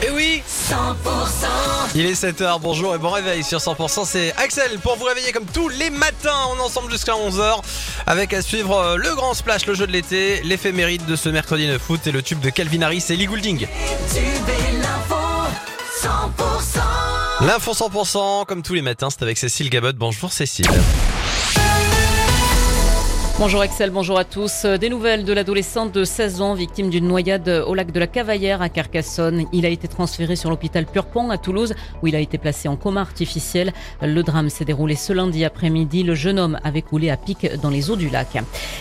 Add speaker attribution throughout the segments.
Speaker 1: Et oui
Speaker 2: 100%
Speaker 1: Il est 7h, bonjour et bon réveil sur 100%, c'est Axel pour vous réveiller comme tous les matins, on est ensemble jusqu'à 11h avec à suivre euh, le grand splash, le jeu de l'été, l'éphéméride de ce mercredi 9 août et le tube de Calvin Harris et Lee Goulding.
Speaker 2: Tu es l'info 100%
Speaker 1: L'info 100% comme tous les matins, c'est avec Cécile Gabot. Bonjour Cécile.
Speaker 3: Bonjour Excel, bonjour à tous. Des nouvelles de l'adolescente de 16 ans victime d'une noyade au lac de la Cavaillère à Carcassonne. Il a été transféré sur l'hôpital Purpan à Toulouse où il a été placé en coma artificiel. Le drame s'est déroulé ce lundi après-midi. Le jeune homme avait coulé à pic dans les eaux du lac.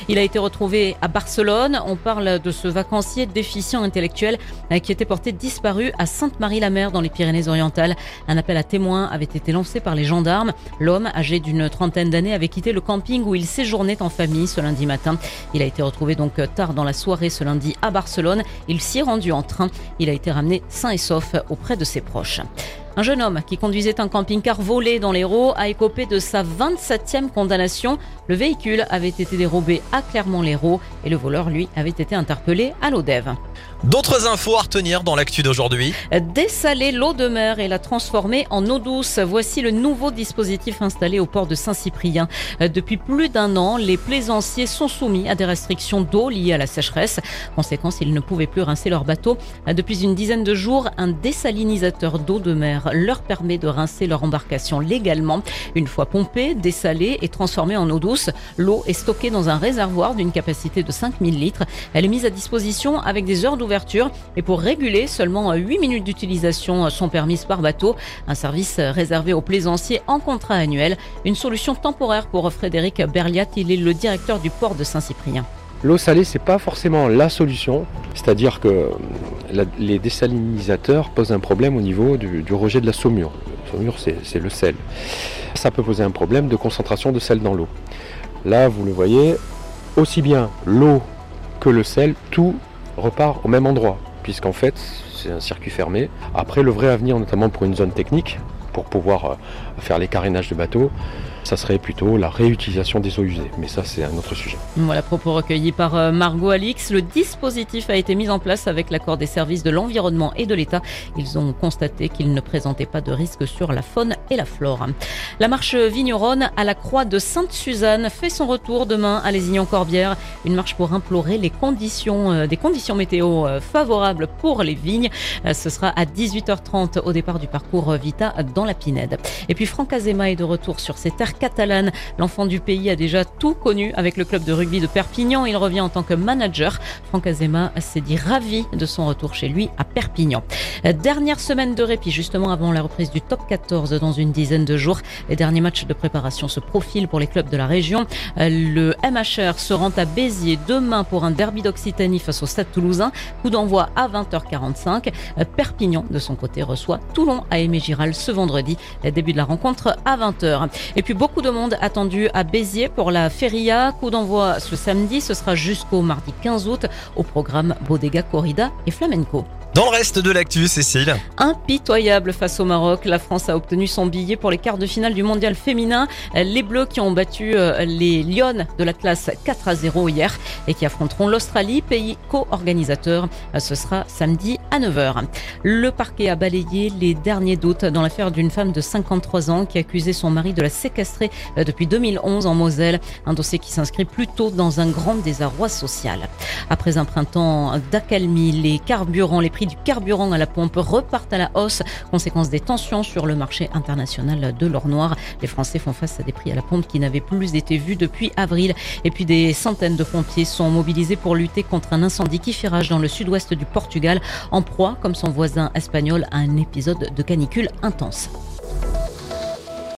Speaker 3: Il a été retrouvé à Barcelone. On parle de ce vacancier déficient intellectuel qui était porté disparu à Sainte-Marie-la-Mer dans les Pyrénées-Orientales. Un appel à témoins avait été lancé par les gendarmes. L'homme, âgé d'une trentaine d'années, avait quitté le camping où il séjournait en famille ce lundi matin. Il a été retrouvé donc tard dans la soirée ce lundi à Barcelone. Il s'y est rendu en train. Il a été ramené sain et sauf auprès de ses proches. Un jeune homme qui conduisait un camping-car volé dans l'Hérault a écopé de sa 27e condamnation. Le véhicule avait été dérobé à Clermont-Lérault et le voleur, lui, avait été interpellé à l'Odève.
Speaker 1: D'autres infos à retenir dans l'actu d'aujourd'hui.
Speaker 3: Dessaler l'eau de mer et la transformer en eau douce. Voici le nouveau dispositif installé au port de Saint-Cyprien. Depuis plus d'un an, les plaisanciers sont soumis à des restrictions d'eau liées à la sécheresse. Conséquence, ils ne pouvaient plus rincer leur bateau. Depuis une dizaine de jours, un désalinisateur d'eau de mer leur permet de rincer leur embarcation légalement. Une fois pompée, dessalée et transformée en eau douce, l'eau est stockée dans un réservoir d'une capacité de 5000 litres. Elle est mise à disposition avec des heures d'ouverture et pour réguler, seulement 8 minutes d'utilisation sont permises par bateau. Un service réservé aux plaisanciers en contrat annuel. Une solution temporaire pour Frédéric Berliat. Il est le directeur du port de Saint-Cyprien.
Speaker 4: L'eau salée, c'est pas forcément la solution. C'est-à-dire que la- les désalinisateurs posent un problème au niveau du, du rejet de la saumure. La saumure, c'est c'est le sel. Ça peut poser un problème de concentration de sel dans l'eau. Là, vous le voyez, aussi bien l'eau que le sel, tout repart au même endroit, puisqu'en fait, c'est un circuit fermé. Après, le vrai avenir, notamment pour une zone technique, pour pouvoir euh, faire les carénages de bateaux, ça serait plutôt la réutilisation des eaux usées. Mais ça, c'est un autre sujet.
Speaker 3: Voilà, propos recueillis par euh, Margot Alix. Le dispositif a été mis en place avec l'accord des services de l'environnement et de l'État. Ils ont constaté qu'il ne présentait pas de risque sur la faune et la flore. La marche vigneronne à la Croix de Sainte-Suzanne fait son retour demain à Lézignan-Corbière. Une marche pour implorer les conditions, euh, des conditions météo euh, favorables pour les vignes. Ce sera à 18h30 au départ du parcours Vita dans la Pinède. Et puis Franck Azema est de retour sur ses terres catalanes. L'enfant du pays a déjà tout connu avec le club de rugby de Perpignan. Il revient en tant que manager. Franck Azema s'est dit ravi de son retour chez lui à Perpignan. Euh, Dernière semaine de répit justement avant la reprise du top 14 dans une dizaine de jours. Les derniers matchs de préparation se profilent pour les clubs de la région. Euh, Le MHR se rend à Béziers demain pour un derby d'Occitanie face au Stade Toulousain. Coup d'envoi à 20h45. Euh, Perpignan de son côté reçoit Toulon à Aimé Giral ce vendredi. Début de la rencontre à 20h. Et puis beaucoup de monde attendu à Béziers pour la Feria. Coup d'envoi ce samedi. Ce sera jusqu'au mardi 15 août au programme Bodega Corrida et Flamenco.
Speaker 1: Dans le reste de l'actu, Cécile.
Speaker 3: Impitoyable face au Maroc, la France a obtenu son billet pour les quarts de finale du mondial féminin. Les Bleus qui ont battu euh, les Lyonnes de la classe 4 à 0 hier et qui affronteront l'Australie, pays co-organisateur. Ce sera samedi à 9h. Le parquet a balayé les derniers doutes dans l'affaire d'une femme de 53 ans qui accusait son mari de la séquestrer euh, depuis 2011 en Moselle. Un dossier qui s'inscrit plutôt dans un grand désarroi social. Après un printemps d'accalmie, les carburants, les du carburant à la pompe repartent à la hausse, conséquence des tensions sur le marché international de l'or noir. Les Français font face à des prix à la pompe qui n'avaient plus été vus depuis avril. Et puis des centaines de pompiers sont mobilisés pour lutter contre un incendie qui fait rage dans le sud-ouest du Portugal, en proie, comme son voisin espagnol, à un épisode de canicule intense.